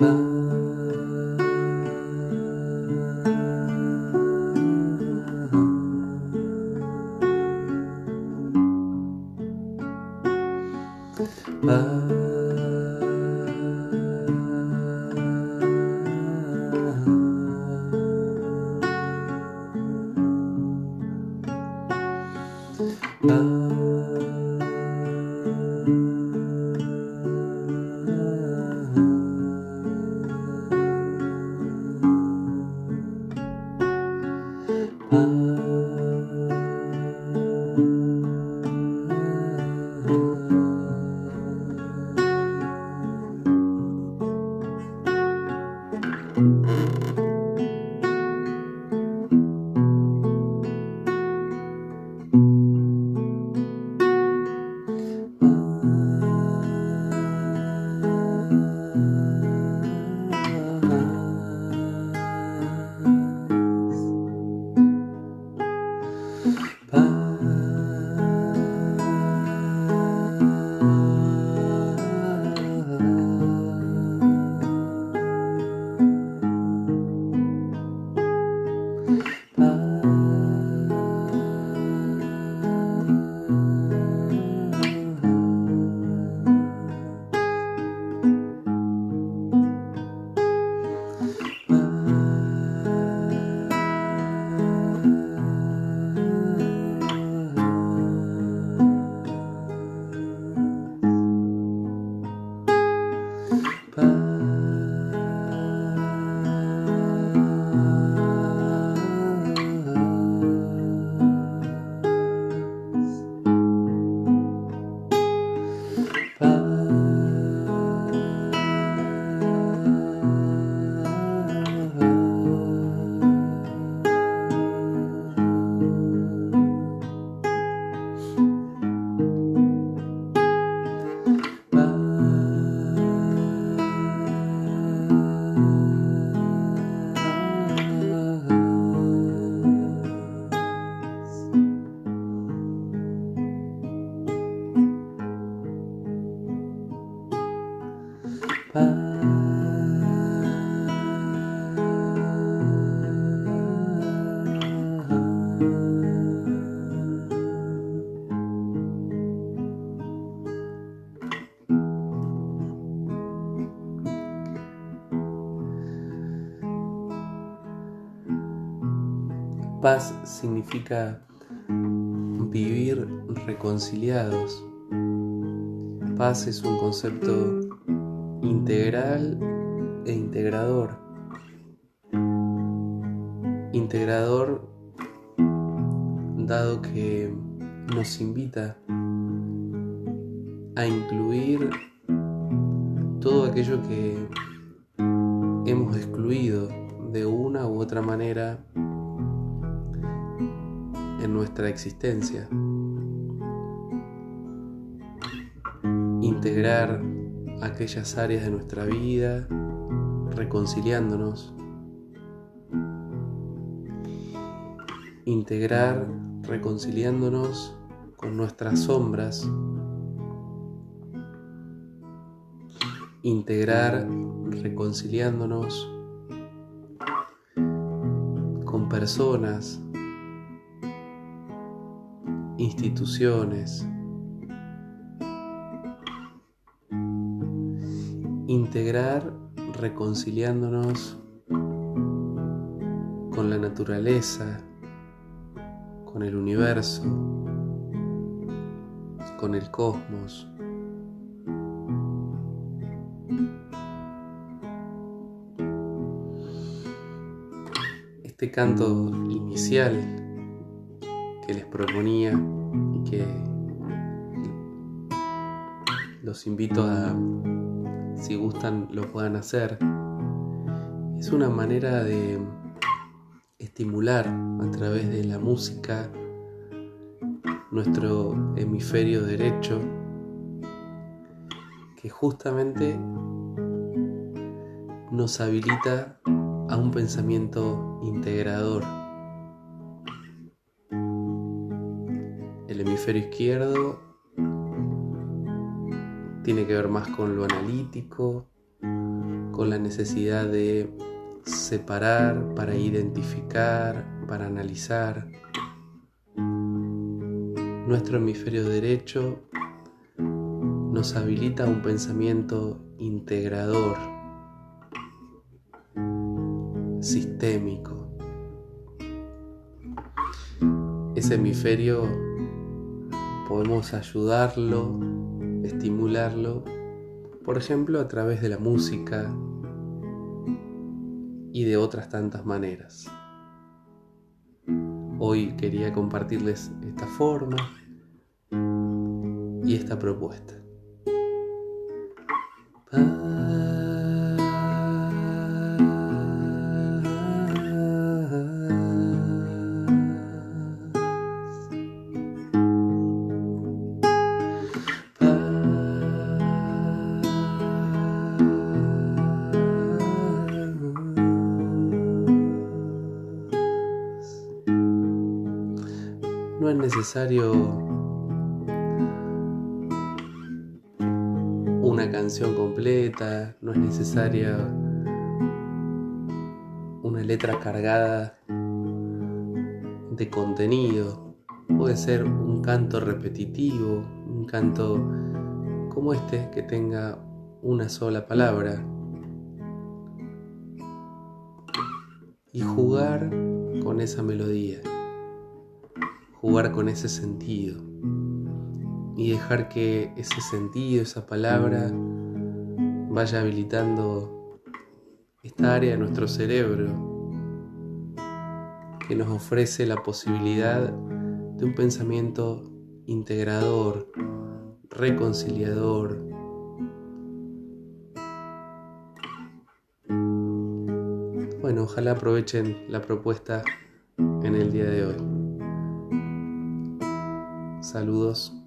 Bye. Paz significa vivir reconciliados. Paz es un concepto integral e integrador. Integrador dado que nos invita a incluir todo aquello que hemos excluido de una u otra manera en nuestra existencia. Integrar aquellas áreas de nuestra vida, reconciliándonos. Integrar, reconciliándonos con nuestras sombras. Integrar, reconciliándonos con personas, instituciones, integrar reconciliándonos con la naturaleza, con el universo, con el cosmos. Este canto inicial que les proponía y que los invito a si gustan lo puedan hacer. Es una manera de estimular a través de la música nuestro hemisferio derecho que justamente nos habilita a un pensamiento integrador. El hemisferio izquierdo tiene que ver más con lo analítico, con la necesidad de separar para identificar, para analizar. Nuestro hemisferio derecho nos habilita un pensamiento integrador, sistémico. Ese hemisferio podemos ayudarlo estimularlo, por ejemplo, a través de la música y de otras tantas maneras. Hoy quería compartirles esta forma y esta propuesta. No es necesario una canción completa, no es necesaria una letra cargada de contenido. Puede ser un canto repetitivo, un canto como este que tenga una sola palabra. Y jugar con esa melodía jugar con ese sentido y dejar que ese sentido, esa palabra, vaya habilitando esta área de nuestro cerebro que nos ofrece la posibilidad de un pensamiento integrador, reconciliador. Bueno, ojalá aprovechen la propuesta en el día de hoy. Saludos.